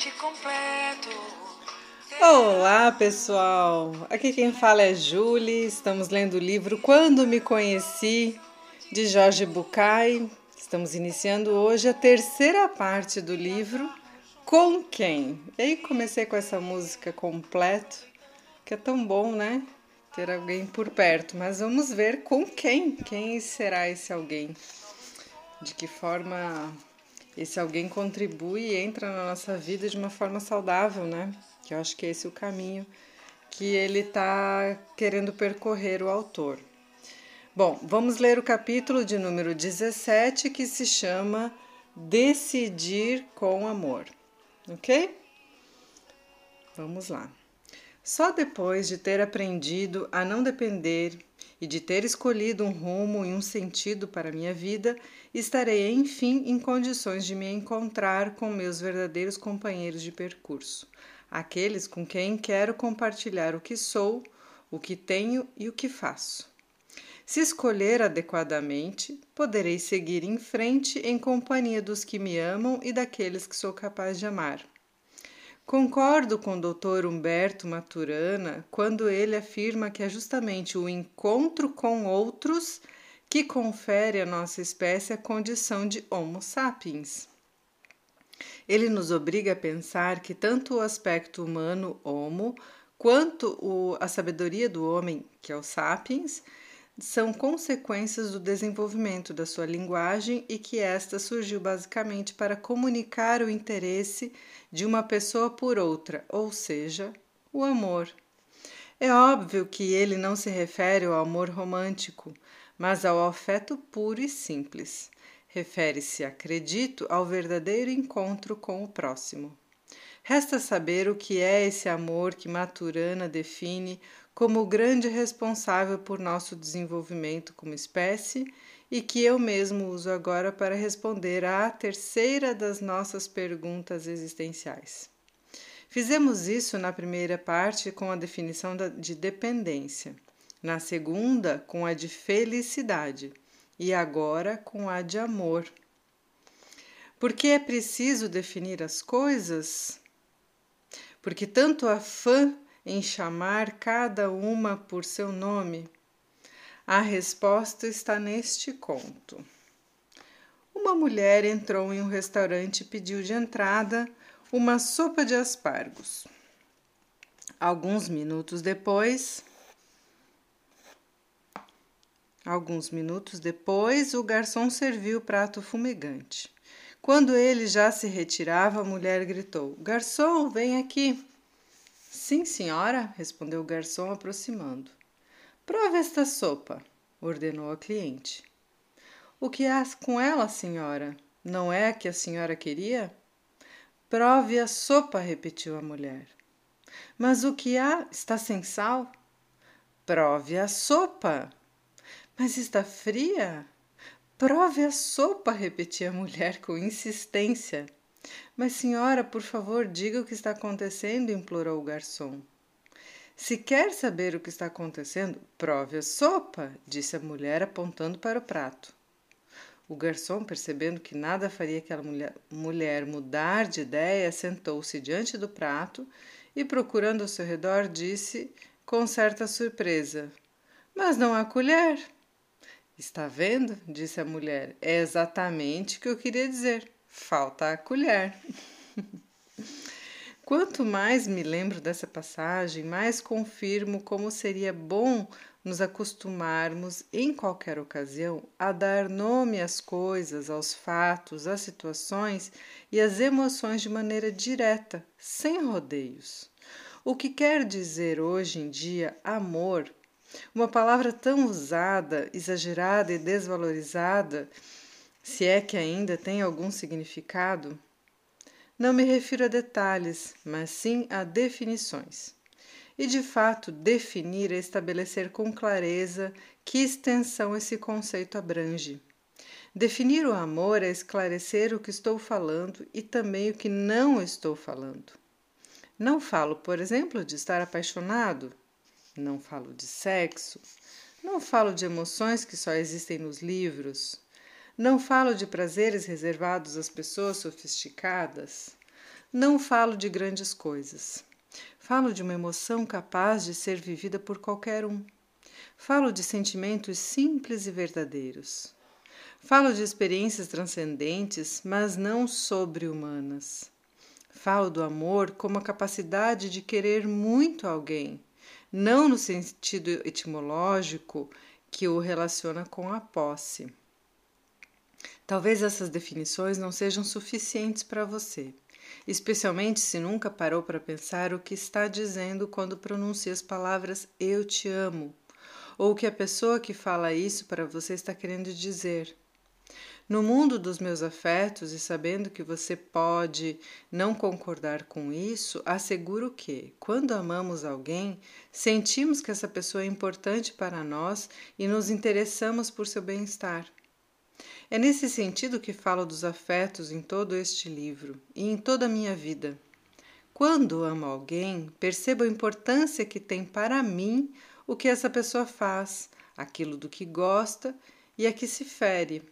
te completo. Olá, pessoal! Aqui quem fala é Julie. Estamos lendo o livro Quando Me Conheci, de Jorge Bucay. Estamos iniciando hoje a terceira parte do livro Com Quem? E aí comecei com essa música completo, que é tão bom, né? Ter alguém por perto. Mas vamos ver com quem? Quem será esse alguém? De que forma esse alguém contribui e entra na nossa vida de uma forma saudável, né? Que eu acho que esse é o caminho que ele está querendo percorrer o autor. Bom, vamos ler o capítulo de número 17 que se chama Decidir com Amor, ok? Vamos lá. Só depois de ter aprendido a não depender e de ter escolhido um rumo e um sentido para minha vida, estarei enfim em condições de me encontrar com meus verdadeiros companheiros de percurso, aqueles com quem quero compartilhar o que sou, o que tenho e o que faço. Se escolher adequadamente, poderei seguir em frente em companhia dos que me amam e daqueles que sou capaz de amar. Concordo com o Dr. Humberto Maturana quando ele afirma que é justamente o encontro com outros que confere à nossa espécie a condição de Homo sapiens. Ele nos obriga a pensar que tanto o aspecto humano, Homo, quanto a sabedoria do homem, que é o sapiens, são consequências do desenvolvimento da sua linguagem e que esta surgiu basicamente para comunicar o interesse de uma pessoa por outra, ou seja, o amor. É óbvio que ele não se refere ao amor romântico, mas ao afeto puro e simples. Refere-se, acredito, ao verdadeiro encontro com o próximo. Resta saber o que é esse amor que Maturana define como o grande responsável por nosso desenvolvimento como espécie e que eu mesmo uso agora para responder à terceira das nossas perguntas existenciais. Fizemos isso na primeira parte com a definição de dependência, na segunda com a de felicidade e agora com a de amor. Porque é preciso definir as coisas? Porque tanto afã em chamar cada uma por seu nome? A resposta está neste conto. Uma mulher entrou em um restaurante e pediu de entrada uma sopa de aspargos. Alguns minutos depois, alguns minutos depois, o garçom serviu o prato fumegante. Quando ele já se retirava, a mulher gritou: Garçom, vem aqui. Sim, senhora, respondeu o garçom, aproximando. Prove esta sopa, ordenou a cliente. O que há com ela, senhora? Não é a que a senhora queria? Prove a sopa, repetiu a mulher. Mas o que há está sem sal? Prove a sopa. Mas está fria? Prove a sopa, repetia a mulher com insistência. Mas, senhora, por favor, diga o que está acontecendo, implorou o garçom. Se quer saber o que está acontecendo, prove a sopa, disse a mulher apontando para o prato. O garçom, percebendo que nada faria aquela mulher, mudar de ideia, sentou-se diante do prato e, procurando ao seu redor, disse com certa surpresa: Mas não há colher. Está vendo? disse a mulher. É exatamente o que eu queria dizer. Falta a colher. Quanto mais me lembro dessa passagem, mais confirmo como seria bom nos acostumarmos, em qualquer ocasião, a dar nome às coisas, aos fatos, às situações e às emoções de maneira direta, sem rodeios. O que quer dizer hoje em dia amor, uma palavra tão usada, exagerada e desvalorizada, se é que ainda tem algum significado, não me refiro a detalhes, mas sim a definições. E de fato, definir é estabelecer com clareza que extensão esse conceito abrange. Definir o amor é esclarecer o que estou falando e também o que não estou falando. Não falo, por exemplo, de estar apaixonado, não falo de sexo, não falo de emoções que só existem nos livros, não falo de prazeres reservados às pessoas sofisticadas. não falo de grandes coisas. Falo de uma emoção capaz de ser vivida por qualquer um. Falo de sentimentos simples e verdadeiros. Falo de experiências transcendentes, mas não sobre-humanas. Falo do amor como a capacidade de querer muito alguém, não no sentido etimológico que o relaciona com a posse. Talvez essas definições não sejam suficientes para você, especialmente se nunca parou para pensar o que está dizendo quando pronuncia as palavras eu te amo, ou o que a pessoa que fala isso para você está querendo dizer. No mundo dos meus afetos e sabendo que você pode não concordar com isso, asseguro que, quando amamos alguém, sentimos que essa pessoa é importante para nós e nos interessamos por seu bem-estar. É nesse sentido que falo dos afetos em todo este livro e em toda a minha vida. Quando amo alguém, percebo a importância que tem para mim o que essa pessoa faz, aquilo do que gosta e a que se fere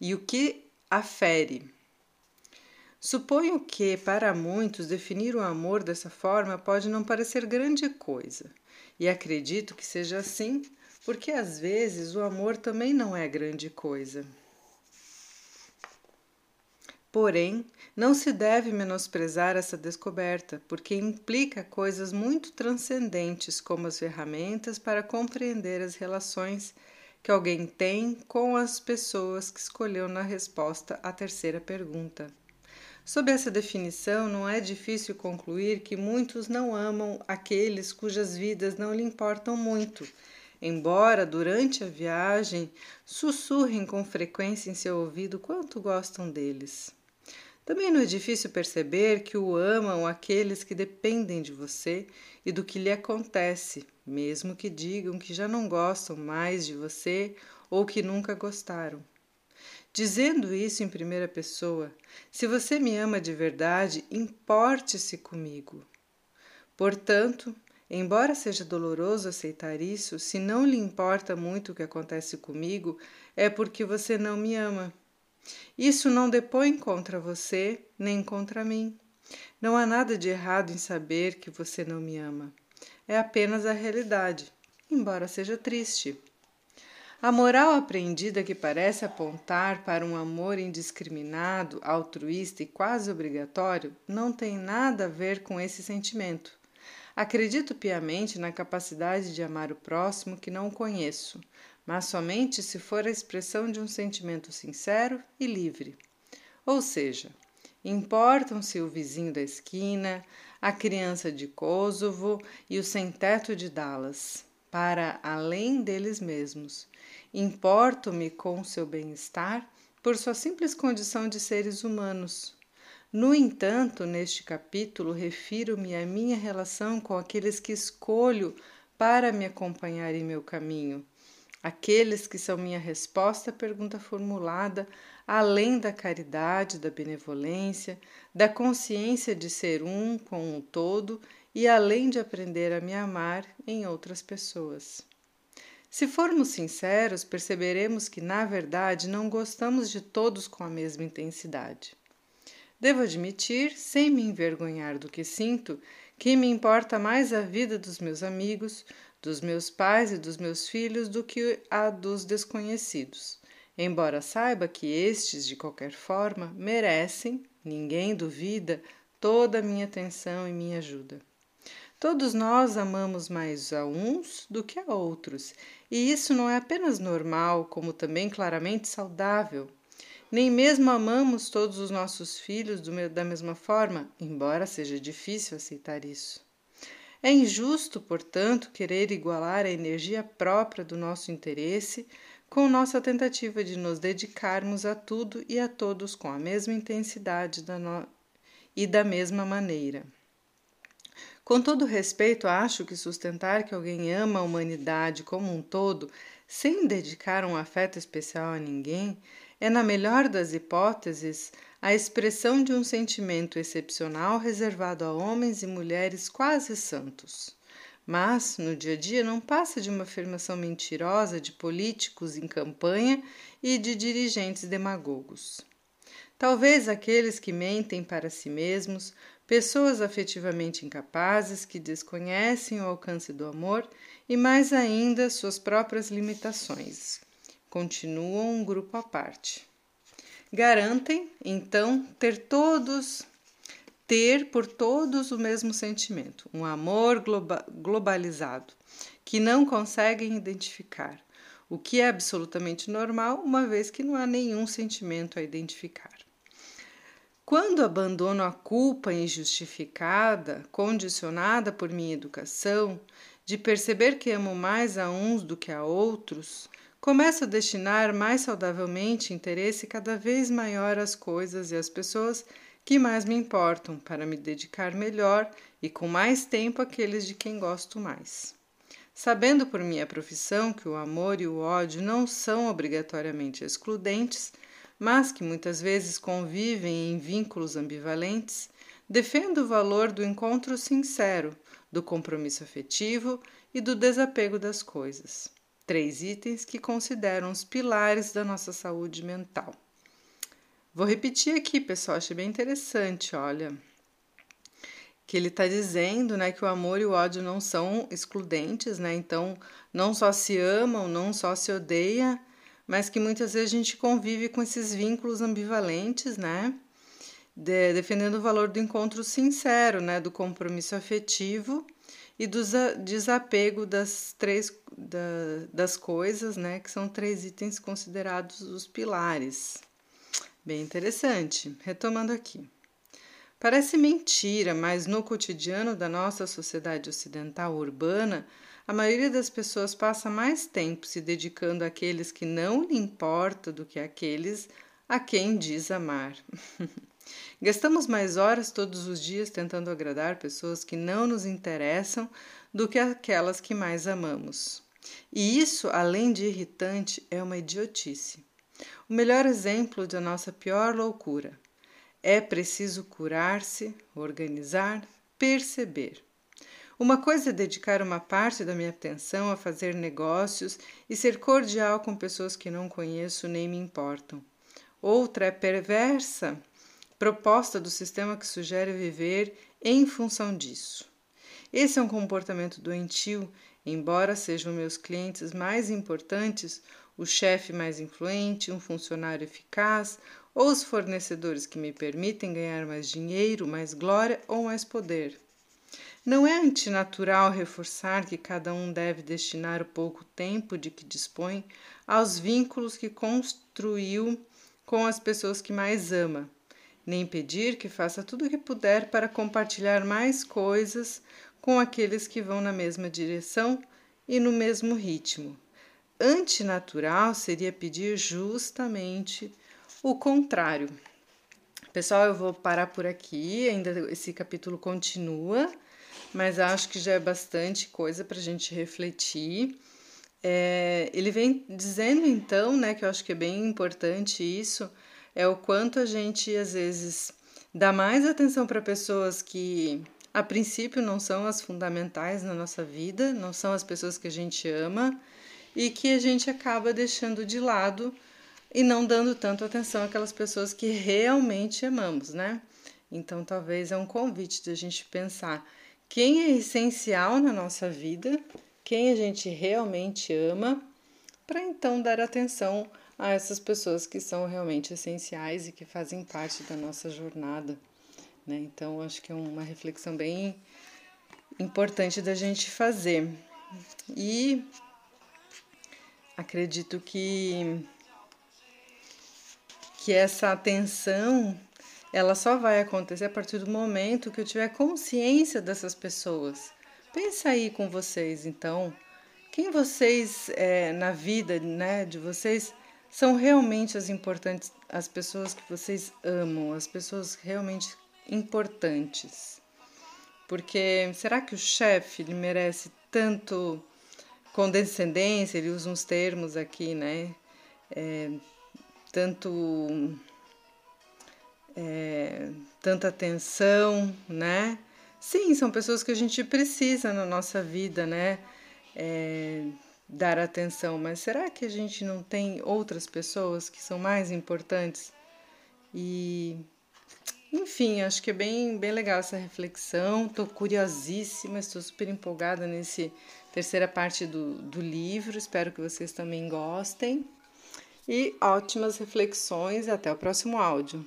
e o que afere. Suponho que, para muitos, definir o amor dessa forma pode não parecer grande coisa, e acredito que seja assim, porque às vezes o amor também não é grande coisa. Porém, não se deve menosprezar essa descoberta, porque implica coisas muito transcendentes, como as ferramentas para compreender as relações que alguém tem com as pessoas que escolheu na resposta à terceira pergunta. Sob essa definição, não é difícil concluir que muitos não amam aqueles cujas vidas não lhe importam muito, embora durante a viagem sussurrem com frequência em seu ouvido quanto gostam deles. Também não é difícil perceber que o amam aqueles que dependem de você e do que lhe acontece, mesmo que digam que já não gostam mais de você ou que nunca gostaram. Dizendo isso em primeira pessoa, se você me ama de verdade, importe-se comigo. Portanto, embora seja doloroso aceitar isso, se não lhe importa muito o que acontece comigo, é porque você não me ama. Isso não depõe contra você nem contra mim. Não há nada de errado em saber que você não me ama. É apenas a realidade, embora seja triste. A moral aprendida que parece apontar para um amor indiscriminado, altruísta e quase obrigatório não tem nada a ver com esse sentimento. Acredito piamente na capacidade de amar o próximo que não conheço, mas somente se for a expressão de um sentimento sincero e livre. Ou seja, importam-se o vizinho da esquina, a criança de Kosovo e o sem-teto de Dallas, para além deles mesmos. Importo-me com seu bem-estar por sua simples condição de seres humanos. No entanto, neste capítulo, refiro-me à minha relação com aqueles que escolho para me acompanhar em meu caminho aqueles que são minha resposta à pergunta formulada, além da caridade, da benevolência, da consciência de ser um com o todo e além de aprender a me amar em outras pessoas. Se formos sinceros, perceberemos que, na verdade, não gostamos de todos com a mesma intensidade. Devo admitir, sem me envergonhar do que sinto, que me importa mais a vida dos meus amigos, dos meus pais e dos meus filhos do que a dos desconhecidos, embora saiba que estes, de qualquer forma, merecem, ninguém duvida, toda a minha atenção e minha ajuda. Todos nós amamos mais a uns do que a outros, e isso não é apenas normal, como também claramente saudável. Nem mesmo amamos todos os nossos filhos da mesma forma, embora seja difícil aceitar isso. É injusto, portanto, querer igualar a energia própria do nosso interesse com nossa tentativa de nos dedicarmos a tudo e a todos com a mesma intensidade da no... e da mesma maneira. Com todo respeito, acho que sustentar que alguém ama a humanidade como um todo, sem dedicar um afeto especial a ninguém, é, na melhor das hipóteses, a expressão de um sentimento excepcional reservado a homens e mulheres quase santos. Mas, no dia a dia, não passa de uma afirmação mentirosa de políticos em campanha e de dirigentes demagogos. Talvez aqueles que mentem para si mesmos, pessoas afetivamente incapazes que desconhecem o alcance do amor e, mais ainda, suas próprias limitações. Continuam um grupo à parte. Garantem, então, ter todos ter por todos o mesmo sentimento, um amor globa globalizado, que não conseguem identificar, o que é absolutamente normal, uma vez que não há nenhum sentimento a identificar. Quando abandono a culpa injustificada, condicionada por minha educação, de perceber que amo mais a uns do que a outros, começo a destinar mais saudavelmente interesse cada vez maior às coisas e às pessoas que mais me importam, para me dedicar melhor e com mais tempo àqueles de quem gosto mais. Sabendo por minha profissão que o amor e o ódio não são obrigatoriamente excludentes, mas que muitas vezes convivem em vínculos ambivalentes, defendo o valor do encontro sincero, do compromisso afetivo e do desapego das coisas. Três itens que consideram os pilares da nossa saúde mental. Vou repetir aqui, pessoal, achei bem interessante, olha. Que ele está dizendo né, que o amor e o ódio não são excludentes, né? Então, não só se amam, não só se odeia, mas que muitas vezes a gente convive com esses vínculos ambivalentes, né? De, defendendo o valor do encontro sincero, né? Do compromisso afetivo e do desapego das três da, das coisas, né? Que são três itens considerados os pilares. Bem interessante. Retomando aqui. Parece mentira, mas no cotidiano da nossa sociedade ocidental urbana, a maioria das pessoas passa mais tempo se dedicando àqueles que não lhe importa do que àqueles a quem diz amar. Gastamos mais horas todos os dias tentando agradar pessoas que não nos interessam do que aquelas que mais amamos. E isso, além de irritante, é uma idiotice. O melhor exemplo da nossa pior loucura. É preciso curar-se, organizar, perceber. Uma coisa é dedicar uma parte da minha atenção a fazer negócios e ser cordial com pessoas que não conheço nem me importam. Outra é perversa proposta do sistema que sugere viver em função disso. Esse é um comportamento doentio, embora sejam meus clientes mais importantes, o chefe mais influente, um funcionário eficaz ou os fornecedores que me permitem ganhar mais dinheiro, mais glória ou mais poder. Não é antinatural reforçar que cada um deve destinar o pouco tempo de que dispõe aos vínculos que construiu com as pessoas que mais ama, nem pedir que faça tudo o que puder para compartilhar mais coisas com aqueles que vão na mesma direção e no mesmo ritmo antinatural seria pedir justamente o contrário. Pessoal, eu vou parar por aqui, ainda esse capítulo continua, mas acho que já é bastante coisa para a gente refletir. É, ele vem dizendo então, né, que eu acho que é bem importante isso, é o quanto a gente às vezes dá mais atenção para pessoas que a princípio não são as fundamentais na nossa vida, não são as pessoas que a gente ama e que a gente acaba deixando de lado e não dando tanto atenção àquelas pessoas que realmente amamos, né? Então, talvez é um convite da gente pensar quem é essencial na nossa vida, quem a gente realmente ama, para então dar atenção a essas pessoas que são realmente essenciais e que fazem parte da nossa jornada. Né? Então, acho que é uma reflexão bem importante da gente fazer. E acredito que que essa atenção ela só vai acontecer a partir do momento que eu tiver consciência dessas pessoas. Pensa aí com vocês, então, quem vocês é, na vida, né, de vocês são realmente as importantes, as pessoas que vocês amam, as pessoas realmente importantes. Porque será que o chefe merece tanto condescendência, ele usa uns termos aqui, né? É, tanto é, tanta atenção, né? Sim, são pessoas que a gente precisa na nossa vida, né? É, dar atenção, mas será que a gente não tem outras pessoas que são mais importantes E enfim, acho que é bem, bem legal essa reflexão. Estou curiosíssima, estou super empolgada nesse terceira parte do, do livro. Espero que vocês também gostem. E ótimas reflexões. Até o próximo áudio.